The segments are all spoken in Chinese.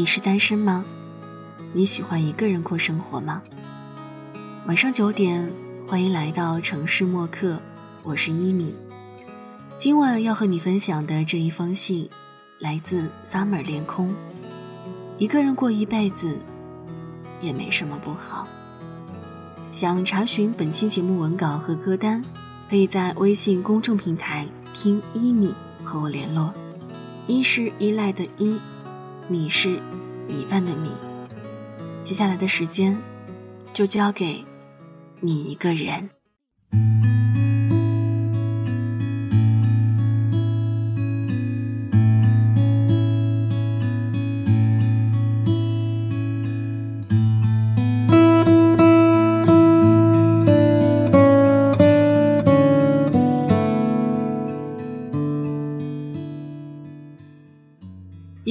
你是单身吗？你喜欢一个人过生活吗？晚上九点，欢迎来到城市默客，我是一米。今晚要和你分享的这一封信，来自 Summer 连空。一个人过一辈子，也没什么不好。想查询本期节目文稿和歌单，可以在微信公众平台听一米和我联络。一是依赖的依。米是米饭的米。接下来的时间，就交给你一个人。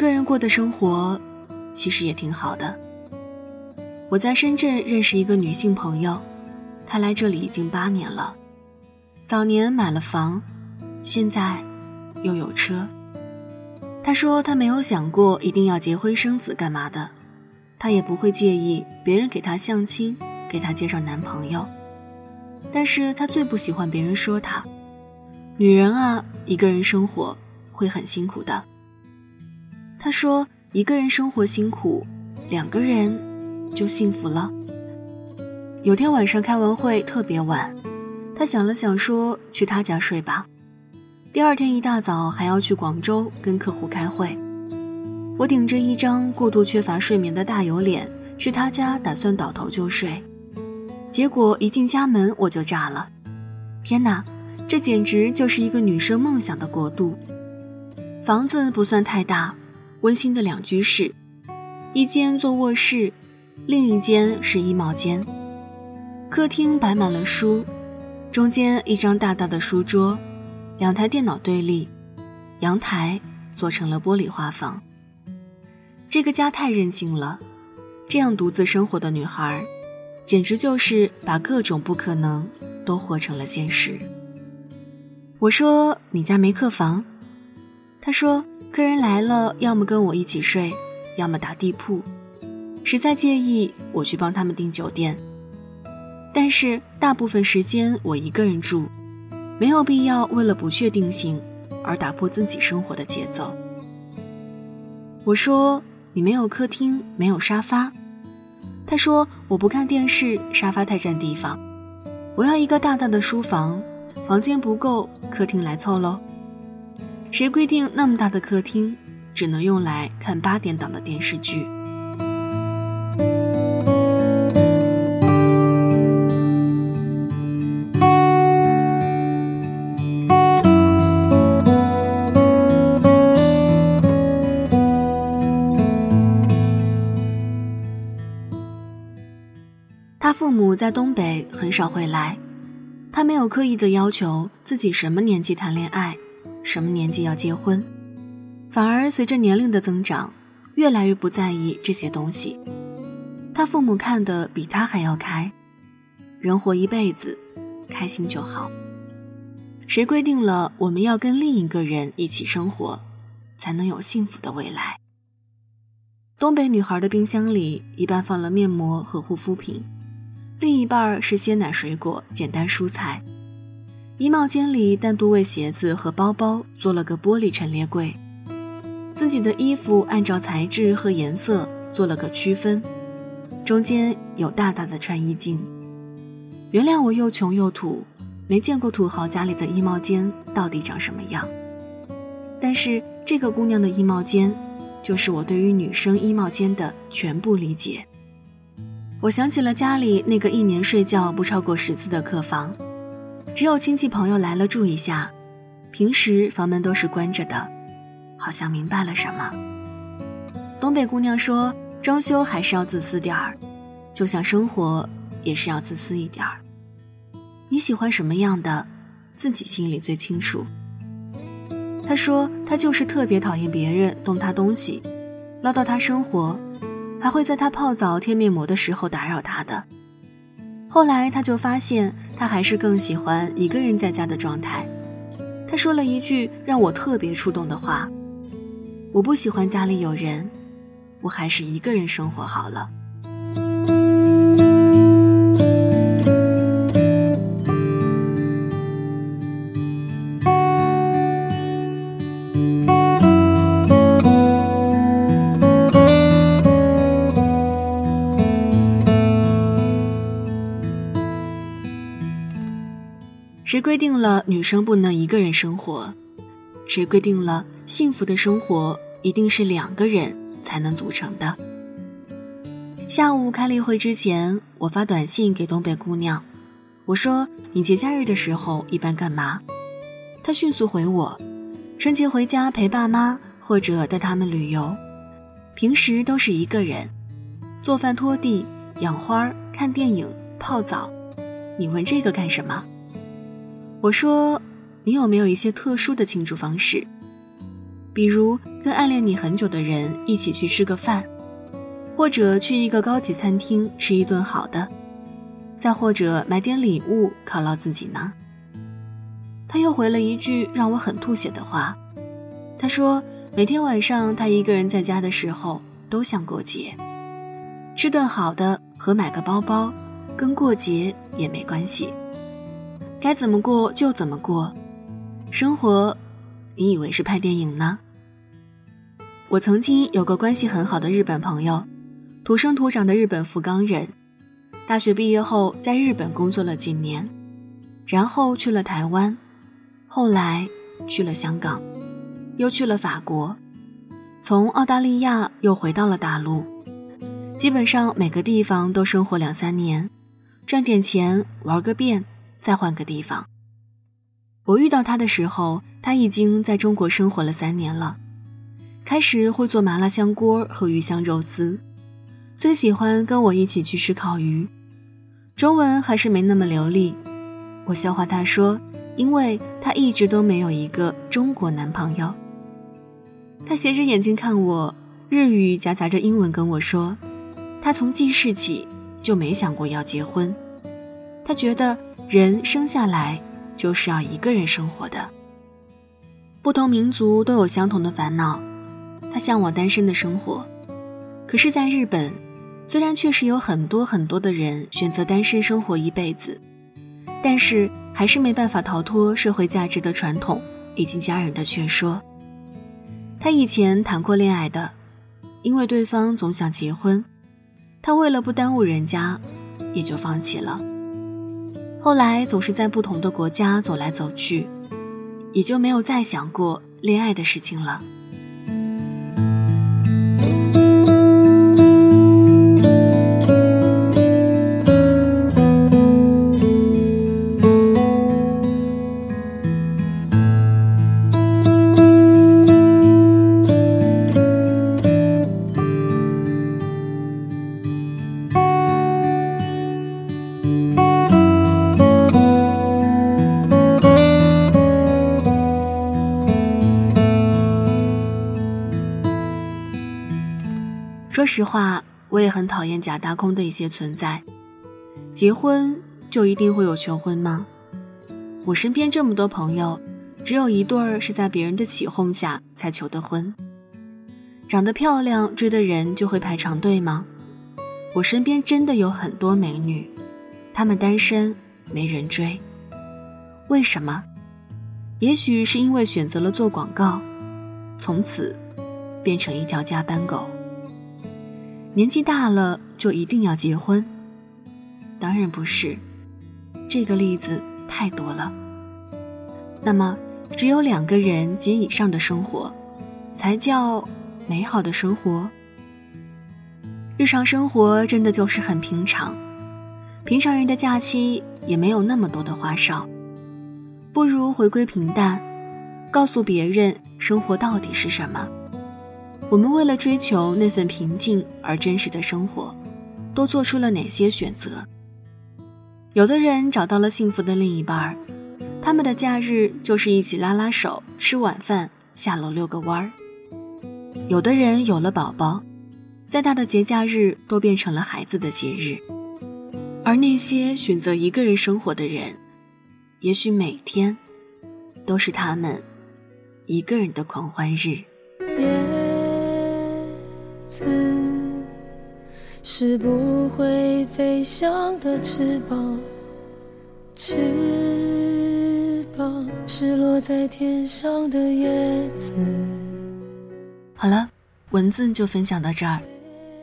个人过的生活，其实也挺好的。我在深圳认识一个女性朋友，她来这里已经八年了。早年买了房，现在又有车。她说她没有想过一定要结婚生子干嘛的，她也不会介意别人给她相亲，给她介绍男朋友。但是她最不喜欢别人说她，女人啊，一个人生活会很辛苦的。他说：“一个人生活辛苦，两个人就幸福了。”有天晚上开完会特别晚，他想了想说：“去他家睡吧。”第二天一大早还要去广州跟客户开会，我顶着一张过度缺乏睡眠的大油脸去他家，打算倒头就睡，结果一进家门我就炸了！天哪，这简直就是一个女生梦想的国度，房子不算太大。温馨的两居室，一间做卧室，另一间是衣帽间。客厅摆满了书，中间一张大大的书桌，两台电脑对立，阳台做成了玻璃花房。这个家太任性了，这样独自生活的女孩，简直就是把各种不可能都活成了现实。我说：“你家没客房？”他说。客人来了，要么跟我一起睡，要么打地铺。实在介意，我去帮他们订酒店。但是大部分时间我一个人住，没有必要为了不确定性而打破自己生活的节奏。我说：“你没有客厅，没有沙发。”他说：“我不看电视，沙发太占地方。我要一个大大的书房，房间不够，客厅来凑喽。”谁规定那么大的客厅只能用来看八点档的电视剧？他父母在东北很少会来，他没有刻意的要求自己什么年纪谈恋爱。什么年纪要结婚，反而随着年龄的增长，越来越不在意这些东西。他父母看的比他还要开，人活一辈子，开心就好。谁规定了我们要跟另一个人一起生活，才能有幸福的未来？东北女孩的冰箱里一半放了面膜和护肤品，另一半是鲜奶、水果、简单蔬菜。衣帽间里单独为鞋子和包包做了个玻璃陈列柜，自己的衣服按照材质和颜色做了个区分，中间有大大的穿衣镜。原谅我又穷又土，没见过土豪家里的衣帽间到底长什么样。但是这个姑娘的衣帽间，就是我对于女生衣帽间的全部理解。我想起了家里那个一年睡觉不超过十次的客房。只有亲戚朋友来了住一下，平时房门都是关着的，好像明白了什么。东北姑娘说：“装修还是要自私点儿，就像生活也是要自私一点儿。你喜欢什么样的，自己心里最清楚。”她说：“她就是特别讨厌别人动她东西，唠叨她生活，还会在她泡澡贴面膜的时候打扰她的。”后来他就发现，他还是更喜欢一个人在家的状态。他说了一句让我特别触动的话：“我不喜欢家里有人，我还是一个人生活好了。谁规定了女生不能一个人生活？谁规定了幸福的生活一定是两个人才能组成的？下午开例会之前，我发短信给东北姑娘，我说：“你节假日的时候一般干嘛？”她迅速回我：“春节回家陪爸妈，或者带他们旅游。平时都是一个人，做饭、拖地、养花、看电影、泡澡。你问这个干什么？”我说：“你有没有一些特殊的庆祝方式？比如跟暗恋你很久的人一起去吃个饭，或者去一个高级餐厅吃一顿好的，再或者买点礼物犒劳自己呢？”他又回了一句让我很吐血的话。他说：“每天晚上他一个人在家的时候都像过节，吃顿好的和买个包包，跟过节也没关系。”该怎么过就怎么过，生活，你以为是拍电影呢？我曾经有个关系很好的日本朋友，土生土长的日本福冈人，大学毕业后在日本工作了几年，然后去了台湾，后来去了香港，又去了法国，从澳大利亚又回到了大陆，基本上每个地方都生活两三年，赚点钱玩个遍。再换个地方。我遇到他的时候，他已经在中国生活了三年了。开始会做麻辣香锅和鱼香肉丝，最喜欢跟我一起去吃烤鱼。中文还是没那么流利，我笑话他说，因为他一直都没有一个中国男朋友。他斜着眼睛看我，日语夹杂着英文跟我说，他从记事起就没想过要结婚。他觉得人生下来就是要一个人生活的。不同民族都有相同的烦恼，他向往单身的生活。可是，在日本，虽然确实有很多很多的人选择单身生活一辈子，但是还是没办法逃脱社会价值的传统以及家人的劝说。他以前谈过恋爱的，因为对方总想结婚，他为了不耽误人家，也就放弃了。后来总是在不同的国家走来走去，也就没有再想过恋爱的事情了。说实话，我也很讨厌假大空的一些存在。结婚就一定会有求婚吗？我身边这么多朋友，只有一对儿是在别人的起哄下才求的婚。长得漂亮追的人就会排长队吗？我身边真的有很多美女，她们单身没人追。为什么？也许是因为选择了做广告，从此变成一条加班狗。年纪大了就一定要结婚？当然不是，这个例子太多了。那么，只有两个人及以上的生活，才叫美好的生活？日常生活真的就是很平常，平常人的假期也没有那么多的花哨，不如回归平淡，告诉别人生活到底是什么。我们为了追求那份平静而真实的生活，都做出了哪些选择？有的人找到了幸福的另一半儿，他们的假日就是一起拉拉手、吃晚饭、下楼遛个弯儿。有的人有了宝宝，再大的节假日都变成了孩子的节日。而那些选择一个人生活的人，也许每天都是他们一个人的狂欢日。子，是不会飞翔的翅膀，翅膀是落在天上的叶子。好了，文字就分享到这儿。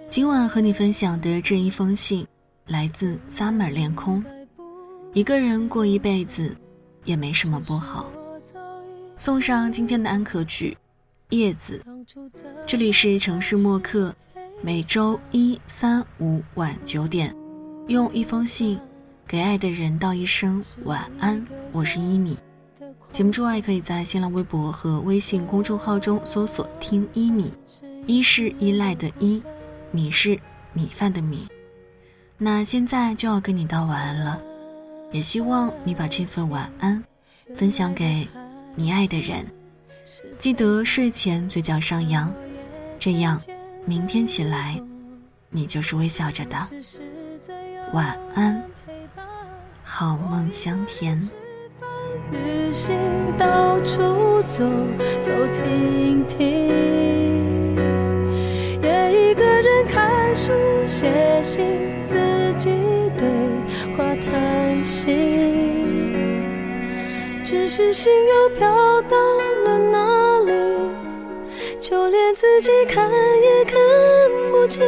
今晚和你分享的这一封信，来自 Summer 恋空。一个人过一辈子，也没什么不好。送上今天的安可曲《叶子》。这里是城市默客，每周一、三、五晚九点，用一封信给爱的人道一声晚安。我是一米。节目之外，可以在新浪微博和微信公众号中搜索“听一米”，一是依赖的依，米是米饭的米。那现在就要跟你道晚安了。也希望你把这份晚安分享给你爱的人，记得睡前嘴角上扬，这样明天起来你就是微笑着的。晚安，好梦香甜。旅行到处走走停停，也一个人看书写信，自己对话谈心。只是心又飘到了哪里，就连自己看也看不清。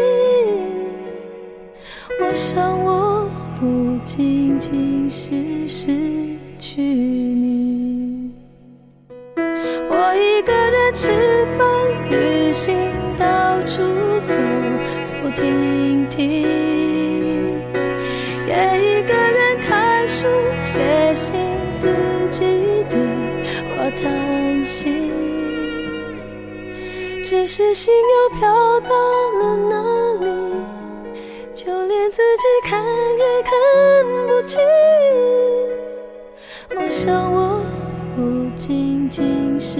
我想我不仅仅是失去你，我一个人吃的话叹息，只是心又飘到了哪里，就连自己看也看不清。我想，我不仅仅是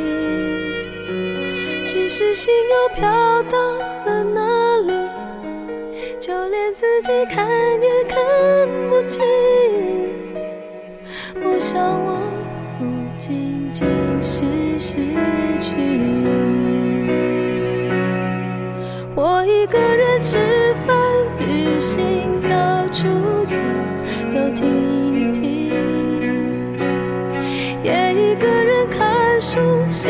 是心又飘到了哪里？就连自己看也看不清。我想，我不仅仅是失去你。我一个人吃饭、旅行，到处走走停停，也一个人看书、写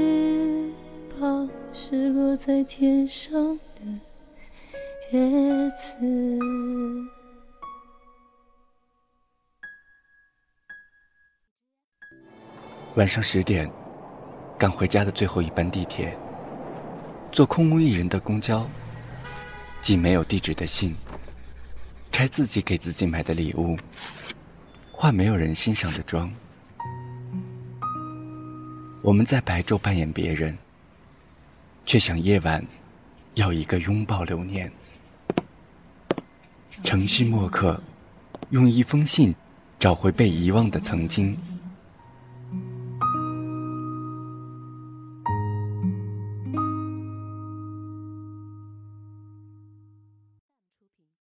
是落在天上的。叶子。晚上十点，赶回家的最后一班地铁，坐空无一人的公交，寄没有地址的信，拆自己给自己买的礼物，化没有人欣赏的妆。我们在白昼扮演别人，却想夜晚要一个拥抱留念。城市默克用一封信找回被遗忘的曾经。